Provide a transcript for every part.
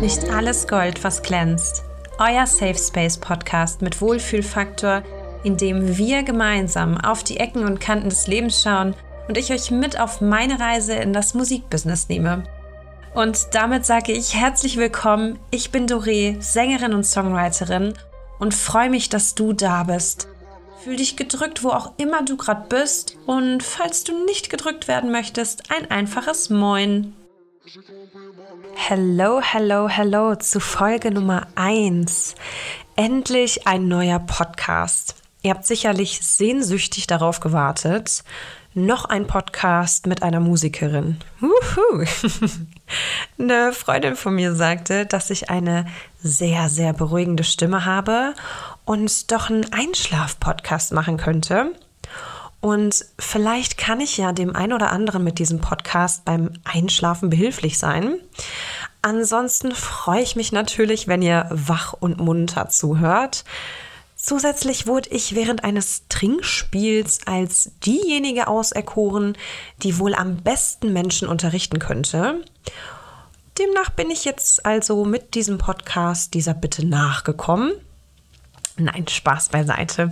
Nicht alles Gold, was glänzt. Euer Safe Space Podcast mit Wohlfühlfaktor, in dem wir gemeinsam auf die Ecken und Kanten des Lebens schauen und ich euch mit auf meine Reise in das Musikbusiness nehme. Und damit sage ich herzlich willkommen. Ich bin Doré, Sängerin und Songwriterin und freue mich, dass du da bist. Fühl dich gedrückt, wo auch immer du gerade bist. Und falls du nicht gedrückt werden möchtest, ein einfaches Moin. Hello, hello, hello zu Folge Nummer 1. Endlich ein neuer Podcast. Ihr habt sicherlich sehnsüchtig darauf gewartet. Noch ein Podcast mit einer Musikerin. Wuhu. eine Freundin von mir sagte, dass ich eine sehr, sehr beruhigende Stimme habe und doch einen Einschlaf-Podcast machen könnte. Und vielleicht kann ich ja dem einen oder anderen mit diesem Podcast beim Einschlafen behilflich sein. Ansonsten freue ich mich natürlich, wenn ihr wach und munter zuhört. Zusätzlich wurde ich während eines Trinkspiels als diejenige auserkoren, die wohl am besten Menschen unterrichten könnte. Demnach bin ich jetzt also mit diesem Podcast dieser Bitte nachgekommen Nein, Spaß beiseite.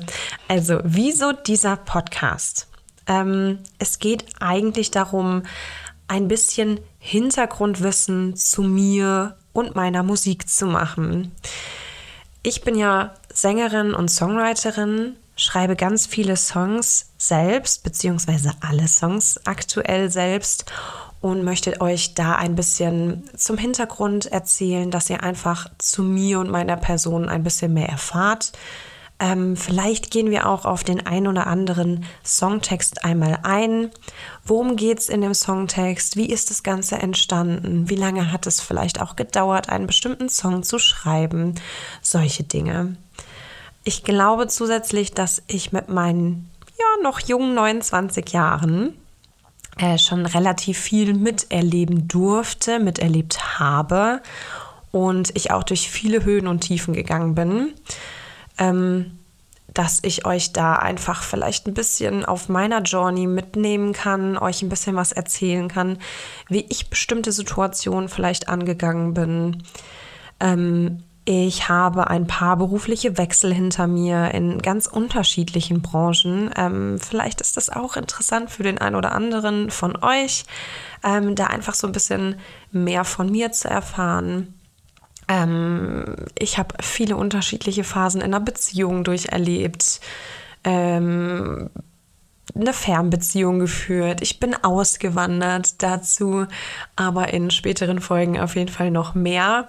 Also, wieso dieser Podcast? Ähm, es geht eigentlich darum, ein bisschen Hintergrundwissen zu mir und meiner Musik zu machen. Ich bin ja Sängerin und Songwriterin, schreibe ganz viele Songs selbst, beziehungsweise alle Songs aktuell selbst und möchte euch da ein bisschen zum Hintergrund erzählen, dass ihr einfach zu mir und meiner Person ein bisschen mehr erfahrt. Ähm, vielleicht gehen wir auch auf den ein oder anderen Songtext einmal ein. Worum geht es in dem Songtext? Wie ist das Ganze entstanden? Wie lange hat es vielleicht auch gedauert, einen bestimmten Song zu schreiben? Solche Dinge. Ich glaube zusätzlich, dass ich mit meinen ja noch jungen 29 Jahren äh, schon relativ viel miterleben durfte, miterlebt habe und ich auch durch viele Höhen und Tiefen gegangen bin, ähm, dass ich euch da einfach vielleicht ein bisschen auf meiner Journey mitnehmen kann, euch ein bisschen was erzählen kann, wie ich bestimmte Situationen vielleicht angegangen bin. Ähm, ich habe ein paar berufliche Wechsel hinter mir in ganz unterschiedlichen Branchen. Ähm, vielleicht ist das auch interessant für den einen oder anderen von euch, ähm, da einfach so ein bisschen mehr von mir zu erfahren. Ähm, ich habe viele unterschiedliche Phasen in einer Beziehung durcherlebt. Ähm, eine Fernbeziehung geführt. Ich bin ausgewandert dazu, aber in späteren Folgen auf jeden Fall noch mehr.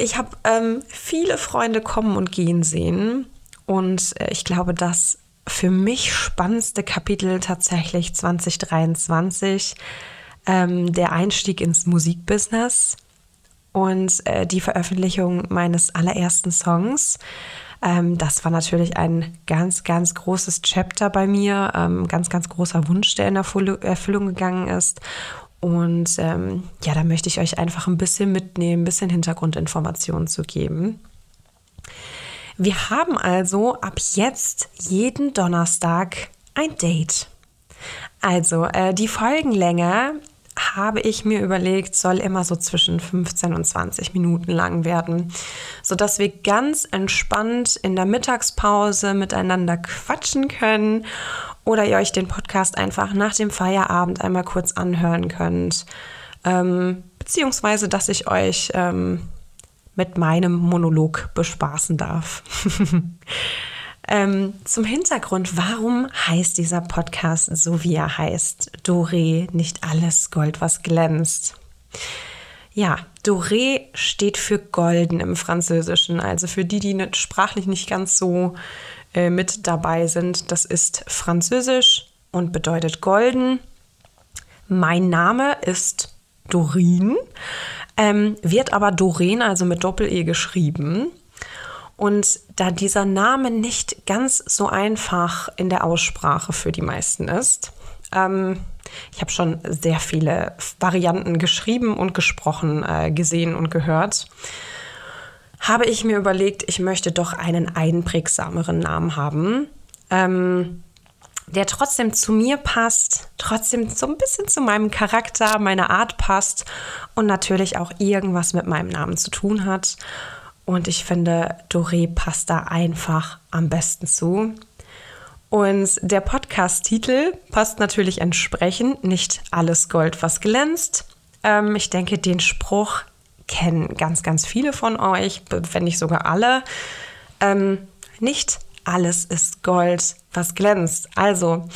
Ich habe ähm, viele Freunde kommen und gehen sehen und äh, ich glaube, das für mich spannendste Kapitel tatsächlich 2023, ähm, der Einstieg ins Musikbusiness und äh, die Veröffentlichung meines allerersten Songs. Ähm, das war natürlich ein ganz, ganz großes Chapter bei mir, ähm, ganz, ganz großer Wunsch, der in Erfüllung gegangen ist. Und ähm, ja, da möchte ich euch einfach ein bisschen mitnehmen, ein bisschen Hintergrundinformationen zu geben. Wir haben also ab jetzt jeden Donnerstag ein Date. Also äh, die Folgenlänge habe ich mir überlegt, soll immer so zwischen 15 und 20 Minuten lang werden, sodass wir ganz entspannt in der Mittagspause miteinander quatschen können oder ihr euch den Podcast einfach nach dem Feierabend einmal kurz anhören könnt. Ähm, beziehungsweise, dass ich euch ähm, mit meinem Monolog bespaßen darf. ähm, zum Hintergrund, warum heißt dieser Podcast so, wie er heißt? Doré, nicht alles Gold, was glänzt. Ja, Doré steht für golden im Französischen. Also für die, die nicht, sprachlich nicht ganz so äh, mit dabei sind. Das ist Französisch und bedeutet golden. Mein Name ist Doreen, ähm, wird aber Doreen, also mit Doppel-E geschrieben. Und da dieser Name nicht ganz so einfach in der Aussprache für die meisten ist, ähm, ich habe schon sehr viele Varianten geschrieben und gesprochen, äh, gesehen und gehört habe ich mir überlegt, ich möchte doch einen einprägsameren Namen haben. Ähm, der trotzdem zu mir passt, trotzdem so ein bisschen zu meinem Charakter, meiner Art passt und natürlich auch irgendwas mit meinem Namen zu tun hat. Und ich finde, Doré passt da einfach am besten zu. Und der Podcast-Titel passt natürlich entsprechend. Nicht alles Gold, was glänzt. Ähm, ich denke, den Spruch kennen ganz, ganz viele von euch, wenn nicht sogar alle. Ähm, nicht alles ist Gold, was glänzt. Also,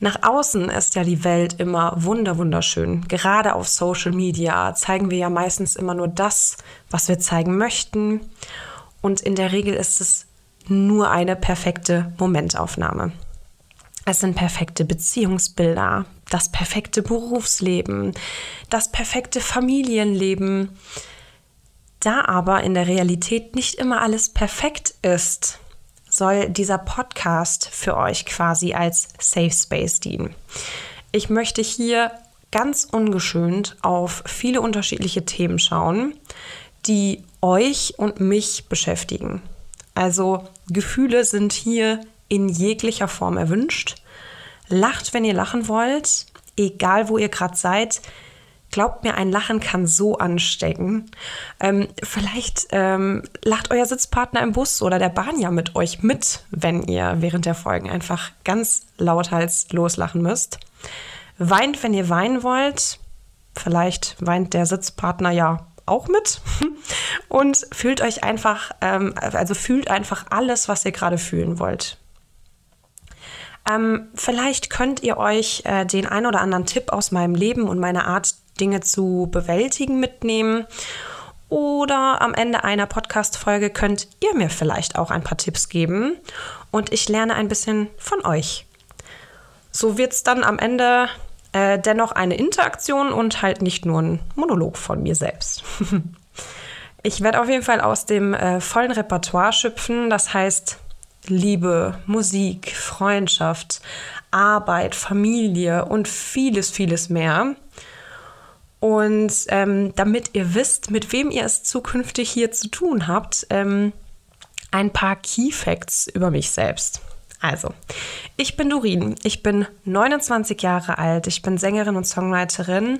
nach außen ist ja die Welt immer wunder wunderschön. Gerade auf Social Media zeigen wir ja meistens immer nur das, was wir zeigen möchten. Und in der Regel ist es nur eine perfekte Momentaufnahme. Es sind perfekte Beziehungsbilder, das perfekte Berufsleben, das perfekte Familienleben. Da aber in der Realität nicht immer alles perfekt ist, soll dieser Podcast für euch quasi als Safe Space dienen. Ich möchte hier ganz ungeschönt auf viele unterschiedliche Themen schauen, die euch und mich beschäftigen. Also Gefühle sind hier in jeglicher Form erwünscht. Lacht, wenn ihr lachen wollt, egal wo ihr gerade seid. Glaubt mir, ein Lachen kann so anstecken. Ähm, vielleicht ähm, lacht euer Sitzpartner im Bus oder der Bahn ja mit euch mit, wenn ihr während der Folgen einfach ganz lauthals loslachen müsst. Weint, wenn ihr weinen wollt. Vielleicht weint der Sitzpartner ja auch mit. Und fühlt euch einfach, ähm, also fühlt einfach alles, was ihr gerade fühlen wollt. Ähm, vielleicht könnt ihr euch äh, den ein oder anderen Tipp aus meinem Leben und meiner Art Dinge zu bewältigen mitnehmen. Oder am Ende einer Podcast-Folge könnt ihr mir vielleicht auch ein paar Tipps geben und ich lerne ein bisschen von euch. So wird es dann am Ende äh, dennoch eine Interaktion und halt nicht nur ein Monolog von mir selbst. ich werde auf jeden Fall aus dem äh, vollen Repertoire schöpfen, das heißt Liebe, Musik, Freundschaft, Arbeit, Familie und vieles, vieles mehr. Und ähm, damit ihr wisst, mit wem ihr es zukünftig hier zu tun habt, ähm, ein paar Key Facts über mich selbst. Also, ich bin Dorin, ich bin 29 Jahre alt, ich bin Sängerin und Songwriterin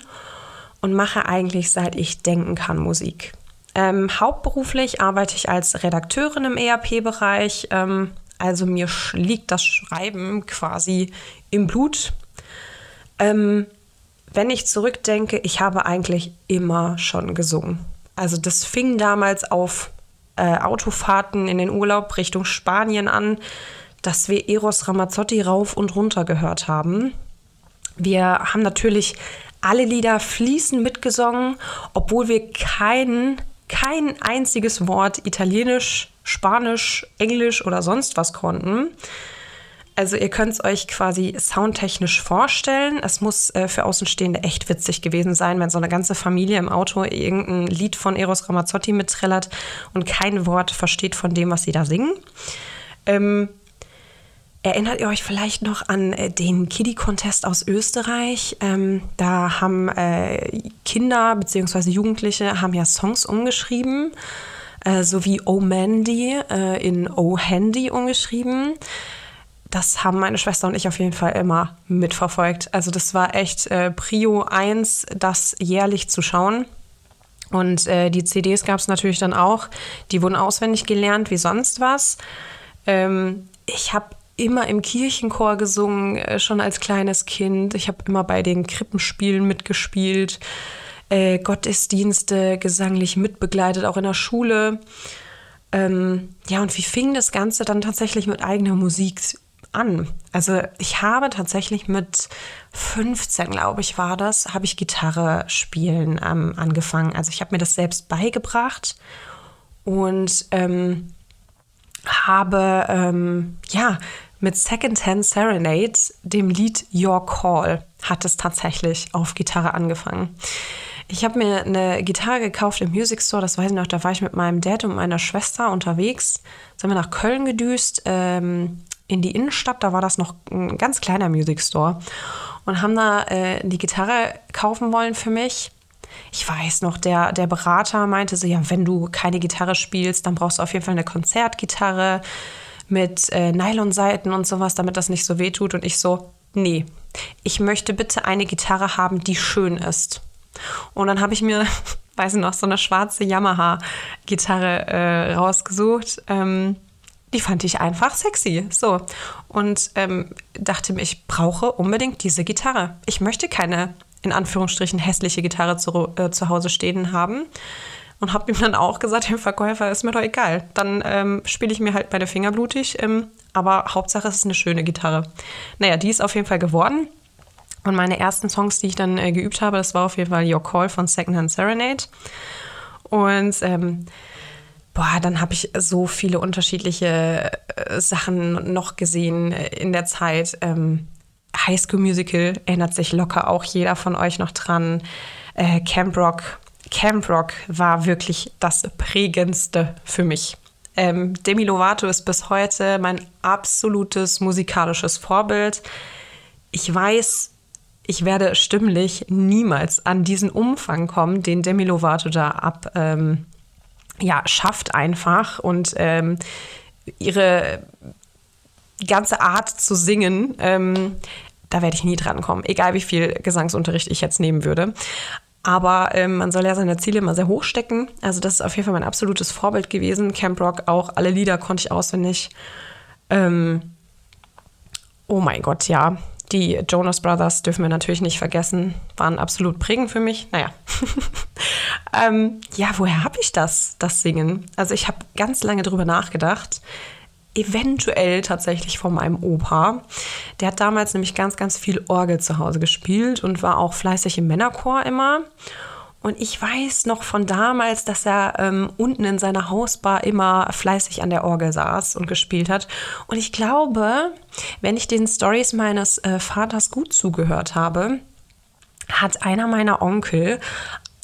und mache eigentlich seit ich denken kann Musik. Ähm, hauptberuflich arbeite ich als Redakteurin im ERP-Bereich, ähm, also mir liegt das Schreiben quasi im Blut. Ähm, wenn ich zurückdenke, ich habe eigentlich immer schon gesungen. Also das fing damals auf äh, Autofahrten in den Urlaub Richtung Spanien an, dass wir Eros Ramazzotti rauf und runter gehört haben. Wir haben natürlich alle Lieder fließend mitgesungen, obwohl wir kein, kein einziges Wort Italienisch, Spanisch, Englisch oder sonst was konnten. Also ihr könnt es euch quasi soundtechnisch vorstellen. Es muss äh, für Außenstehende echt witzig gewesen sein, wenn so eine ganze Familie im Auto irgendein Lied von Eros Ramazzotti mittrillert und kein Wort versteht von dem, was sie da singen. Ähm, Erinnert ihr euch vielleicht noch an äh, den Kiddie Contest aus Österreich? Ähm, da haben äh, Kinder bzw. Jugendliche haben ja Songs umgeschrieben, äh, so wie Oh Mandy äh, in Oh Handy umgeschrieben das haben meine Schwester und ich auf jeden Fall immer mitverfolgt. Also das war echt äh, Prio 1, das jährlich zu schauen. Und äh, die CDs gab es natürlich dann auch. Die wurden auswendig gelernt wie sonst was. Ähm, ich habe immer im Kirchenchor gesungen, äh, schon als kleines Kind. Ich habe immer bei den Krippenspielen mitgespielt, äh, Gottesdienste gesanglich mitbegleitet, auch in der Schule. Ähm, ja, und wie fing das Ganze dann tatsächlich mit eigener Musik an. Also ich habe tatsächlich mit 15, glaube ich, war das, habe ich Gitarre spielen ähm, angefangen. Also ich habe mir das selbst beigebracht und ähm, habe ähm, ja mit Secondhand Serenade, dem Lied Your Call, hat es tatsächlich auf Gitarre angefangen. Ich habe mir eine Gitarre gekauft im Music Store, das weiß ich noch, da war ich mit meinem Dad und meiner Schwester unterwegs. Sind wir nach Köln gedüst. Ähm, in die Innenstadt, da war das noch ein ganz kleiner Music Store und haben da äh, die Gitarre kaufen wollen für mich. Ich weiß noch, der, der Berater meinte so, ja, wenn du keine Gitarre spielst, dann brauchst du auf jeden Fall eine Konzertgitarre mit äh, Nylonseiten und sowas, damit das nicht so weh tut. Und ich so, nee, ich möchte bitte eine Gitarre haben, die schön ist. Und dann habe ich mir, weiß ich noch, so eine schwarze Yamaha-Gitarre äh, rausgesucht. Ähm, die fand ich einfach sexy. So. Und ähm, dachte mir, ich brauche unbedingt diese Gitarre. Ich möchte keine, in Anführungsstrichen, hässliche Gitarre zu, äh, zu Hause stehen haben. Und habe ihm dann auch gesagt, dem Verkäufer, ist mir doch egal. Dann ähm, spiele ich mir halt meine Finger blutig. Ähm, aber Hauptsache, es ist eine schöne Gitarre. Naja, die ist auf jeden Fall geworden. Und meine ersten Songs, die ich dann äh, geübt habe, das war auf jeden Fall Your Call von Secondhand Serenade. Und ähm, boah, dann habe ich so viele unterschiedliche äh, Sachen noch gesehen äh, in der Zeit. Ähm, High School Musical erinnert sich locker auch jeder von euch noch dran. Äh, Camp Rock. Camp Rock war wirklich das prägendste für mich. Ähm, Demi Lovato ist bis heute mein absolutes musikalisches Vorbild. Ich weiß, ich werde stimmlich niemals an diesen Umfang kommen, den Demi Lovato da ab, ähm, ja, schafft einfach und ähm, ihre ganze Art zu singen, ähm, da werde ich nie dran kommen, egal wie viel Gesangsunterricht ich jetzt nehmen würde. Aber ähm, man soll ja seine Ziele immer sehr hoch stecken. Also das ist auf jeden Fall mein absolutes Vorbild gewesen. Camp Rock auch, alle Lieder konnte ich auswendig. Ähm, oh mein Gott, ja. Die Jonas Brothers dürfen wir natürlich nicht vergessen, waren absolut prägend für mich. Naja. ähm, ja, woher habe ich das, das Singen? Also ich habe ganz lange drüber nachgedacht. Eventuell tatsächlich von meinem Opa. Der hat damals nämlich ganz, ganz viel Orgel zu Hause gespielt und war auch fleißig im Männerchor immer. Und ich weiß noch von damals, dass er ähm, unten in seiner Hausbar immer fleißig an der Orgel saß und gespielt hat. Und ich glaube, wenn ich den Stories meines äh, Vaters gut zugehört habe, hat einer meiner Onkel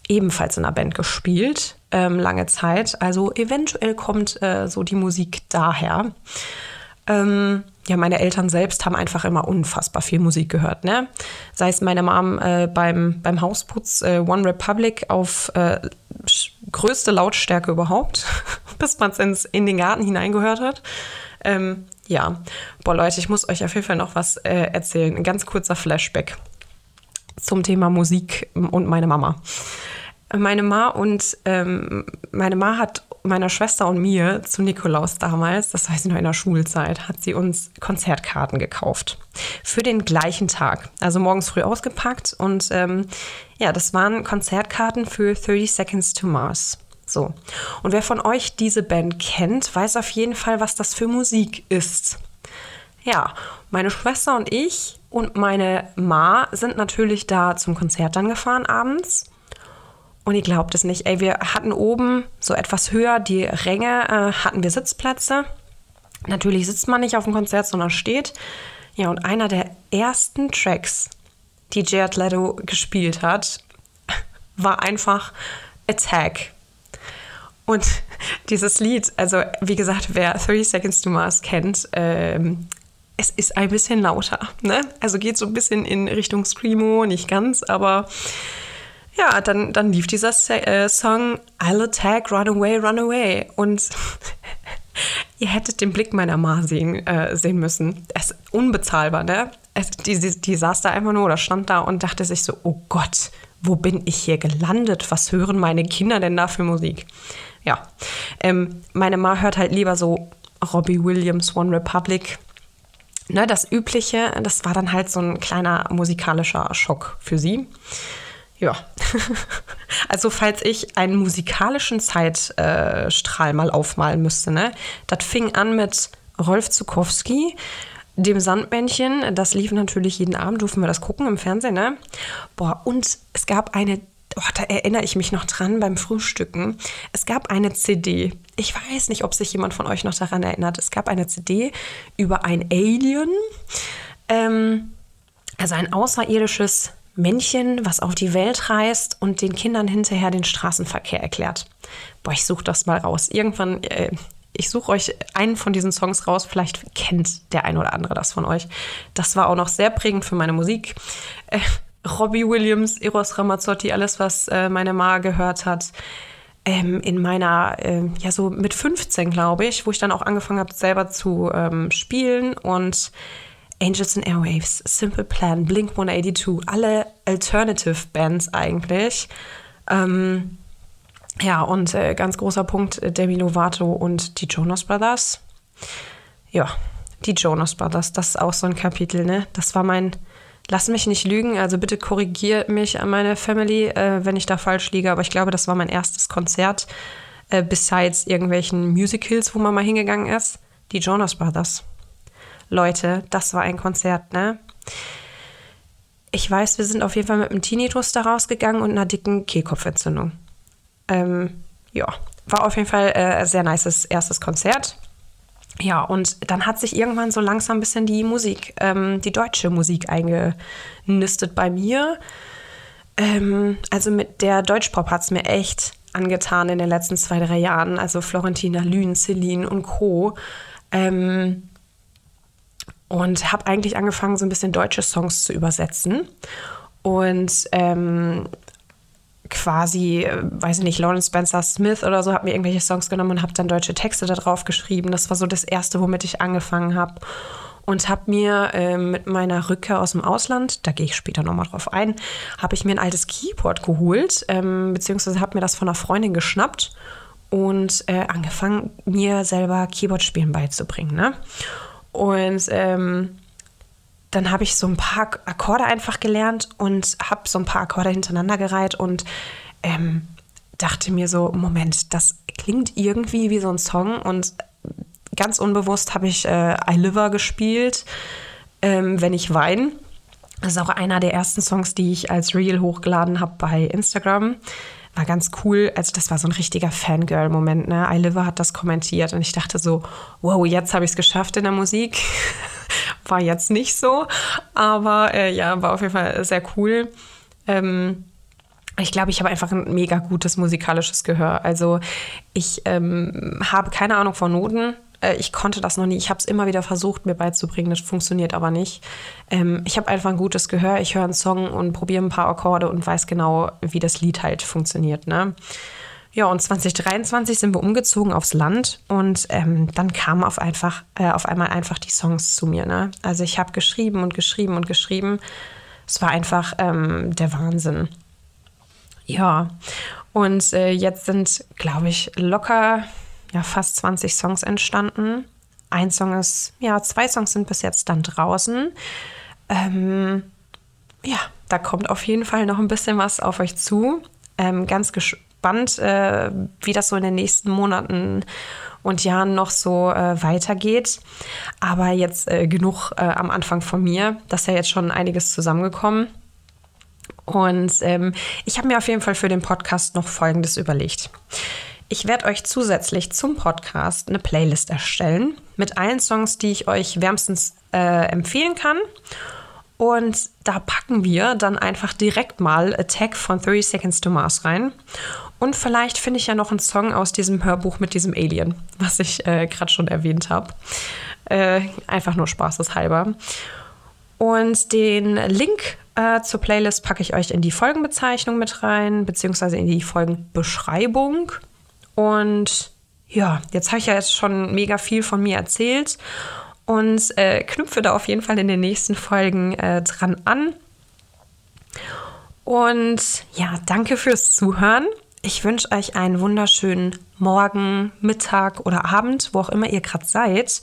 ebenfalls in einer Band gespielt, ähm, lange Zeit. Also eventuell kommt äh, so die Musik daher. Ähm, ja, meine Eltern selbst haben einfach immer unfassbar viel Musik gehört. Ne? Sei es meine Mom äh, beim, beim Hausputz äh, One Republic auf äh, größte Lautstärke überhaupt, bis man es in den Garten hineingehört hat. Ähm, ja, boah Leute, ich muss euch auf jeden Fall noch was äh, erzählen. Ein ganz kurzer Flashback zum Thema Musik und meine Mama. Meine Ma und ähm, meine Ma hat meiner Schwester und mir zu Nikolaus damals, das weiß ich noch in der Schulzeit, hat sie uns Konzertkarten gekauft. Für den gleichen Tag. Also morgens früh ausgepackt. Und ähm, ja, das waren Konzertkarten für 30 Seconds to Mars. So. Und wer von euch diese Band kennt, weiß auf jeden Fall, was das für Musik ist. Ja, meine Schwester und ich und meine Ma sind natürlich da zum Konzert dann gefahren abends. Und ihr glaubt es nicht, ey, wir hatten oben so etwas höher die Ränge, äh, hatten wir Sitzplätze. Natürlich sitzt man nicht auf dem Konzert, sondern steht. Ja, und einer der ersten Tracks, die Jared Leto gespielt hat, war einfach Attack. Und dieses Lied, also wie gesagt, wer 30 Seconds to Mars kennt, ähm, es ist ein bisschen lauter. Ne? Also geht so ein bisschen in Richtung Screamo, nicht ganz, aber ja, dann, dann lief dieser äh, Song I'll Attack, Run Away, Run Away. Und ihr hättet den Blick meiner Ma sehen, äh, sehen müssen. Es ist unbezahlbar, ne? Es, die, die, die saß da einfach nur oder stand da und dachte sich so, oh Gott, wo bin ich hier gelandet? Was hören meine Kinder denn da für Musik? Ja, ähm, meine Ma hört halt lieber so Robbie Williams, One Republic. Ne, das Übliche, das war dann halt so ein kleiner musikalischer Schock für sie. Ja. also, falls ich einen musikalischen Zeitstrahl mal aufmalen müsste, ne? Das fing an mit Rolf Zukowski, dem Sandmännchen. Das lief natürlich jeden Abend, durften wir das gucken im Fernsehen, ne? Boah, und es gab eine, oh, da erinnere ich mich noch dran beim Frühstücken. Es gab eine CD. Ich weiß nicht, ob sich jemand von euch noch daran erinnert. Es gab eine CD über ein Alien. Ähm, also ein außerirdisches Männchen, was auf die Welt reist und den Kindern hinterher den Straßenverkehr erklärt. Boah, ich suche das mal raus. Irgendwann, äh, ich suche euch einen von diesen Songs raus. Vielleicht kennt der ein oder andere das von euch. Das war auch noch sehr prägend für meine Musik. Äh, Robbie Williams, Eros Ramazzotti, alles, was äh, meine Ma gehört hat. ähm, in meiner, äh, ja so mit 15, glaube ich, wo ich dann auch angefangen habe, selber zu ähm, spielen und Angels and Airwaves, Simple Plan, Blink 182, alle Alternative Bands eigentlich. Ähm, ja, und äh, ganz großer Punkt, äh, Demi Lovato und die Jonas Brothers. Ja, die Jonas Brothers, das ist auch so ein Kapitel, ne? Das war mein, lass mich nicht lügen, also bitte korrigiert mich an meine Family, äh, wenn ich da falsch liege, aber ich glaube, das war mein erstes Konzert, äh, besides irgendwelchen Musicals, wo man mal hingegangen ist. Die Jonas Brothers. Leute, das war ein Konzert, ne? Ich weiß, wir sind auf jeden Fall mit einem Tinnitus da rausgegangen und einer dicken Kehlkopfentzündung. Ähm, ja, war auf jeden Fall äh, ein sehr nices erstes Konzert. Ja, und dann hat sich irgendwann so langsam ein bisschen die Musik, ähm, die deutsche Musik eingenistet bei mir. Ähm, also mit der Deutschpop hat es mir echt angetan in den letzten zwei, drei Jahren. Also Florentina Lühn, Celine und Co. Ähm, und habe eigentlich angefangen, so ein bisschen deutsche Songs zu übersetzen. Und ähm, quasi, äh, weiß ich nicht, Lawrence Spencer Smith oder so, habe mir irgendwelche Songs genommen und habe dann deutsche Texte da drauf geschrieben. Das war so das Erste, womit ich angefangen habe. Und habe mir äh, mit meiner Rückkehr aus dem Ausland, da gehe ich später nochmal drauf ein, habe ich mir ein altes Keyboard geholt, ähm, beziehungsweise habe mir das von einer Freundin geschnappt und äh, angefangen, mir selber Keyboard-Spielen beizubringen. Ne? Und ähm, dann habe ich so ein paar Akkorde einfach gelernt und habe so ein paar Akkorde hintereinander gereiht und ähm, dachte mir so, Moment, das klingt irgendwie wie so ein Song und ganz unbewusst habe ich äh, I Liver gespielt, ähm, wenn ich weine. Das ist auch einer der ersten Songs, die ich als Reel hochgeladen habe bei Instagram war ganz cool. Also das war so ein richtiger Fangirl-Moment. Ne? iLiver hat das kommentiert und ich dachte so, wow, jetzt habe ich es geschafft in der Musik. war jetzt nicht so, aber äh, ja, war auf jeden Fall sehr cool. Ähm, ich glaube, ich habe einfach ein mega gutes musikalisches Gehör. Also ich ähm, habe keine Ahnung von Noten. Äh, ich konnte das noch nie. Ich habe es immer wieder versucht, mir beizubringen. Das funktioniert aber nicht. Ähm, ich habe einfach ein gutes Gehör. Ich höre einen Song und probiere ein paar Akkorde und weiß genau, wie das Lied halt funktioniert. Ne? Ja, und 2023 sind wir umgezogen aufs Land und ähm, dann kamen auf, einfach, äh, auf einmal einfach die Songs zu mir. Ne? Also ich habe geschrieben und geschrieben und geschrieben. Es war einfach ähm, der Wahnsinn. Ja, und äh, jetzt sind, glaube ich, locker ja, fast 20 Songs entstanden. Ein Song ist, ja, zwei Songs sind bis jetzt dann draußen. Ähm, ja, da kommt auf jeden Fall noch ein bisschen was auf euch zu. Ähm, ganz gespannt, äh, wie das so in den nächsten Monaten und Jahren noch so äh, weitergeht. Aber jetzt äh, genug äh, am Anfang von mir. Das ist ja jetzt schon einiges zusammengekommen. Und ähm, ich habe mir auf jeden Fall für den Podcast noch Folgendes überlegt. Ich werde euch zusätzlich zum Podcast eine Playlist erstellen mit allen Songs, die ich euch wärmstens äh, empfehlen kann. Und da packen wir dann einfach direkt mal Attack von 30 Seconds to Mars rein. Und vielleicht finde ich ja noch einen Song aus diesem Hörbuch mit diesem Alien, was ich äh, gerade schon erwähnt habe. Äh, einfach nur spaßeshalber. Und den Link äh, zur Playlist packe ich euch in die Folgenbezeichnung mit rein, beziehungsweise in die Folgenbeschreibung. Und ja, jetzt habe ich ja jetzt schon mega viel von mir erzählt und äh, knüpfe da auf jeden Fall in den nächsten Folgen äh, dran an. Und ja, danke fürs Zuhören. Ich wünsche euch einen wunderschönen Morgen, Mittag oder Abend, wo auch immer ihr gerade seid.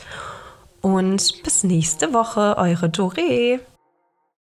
Und bis nächste Woche, eure Doree.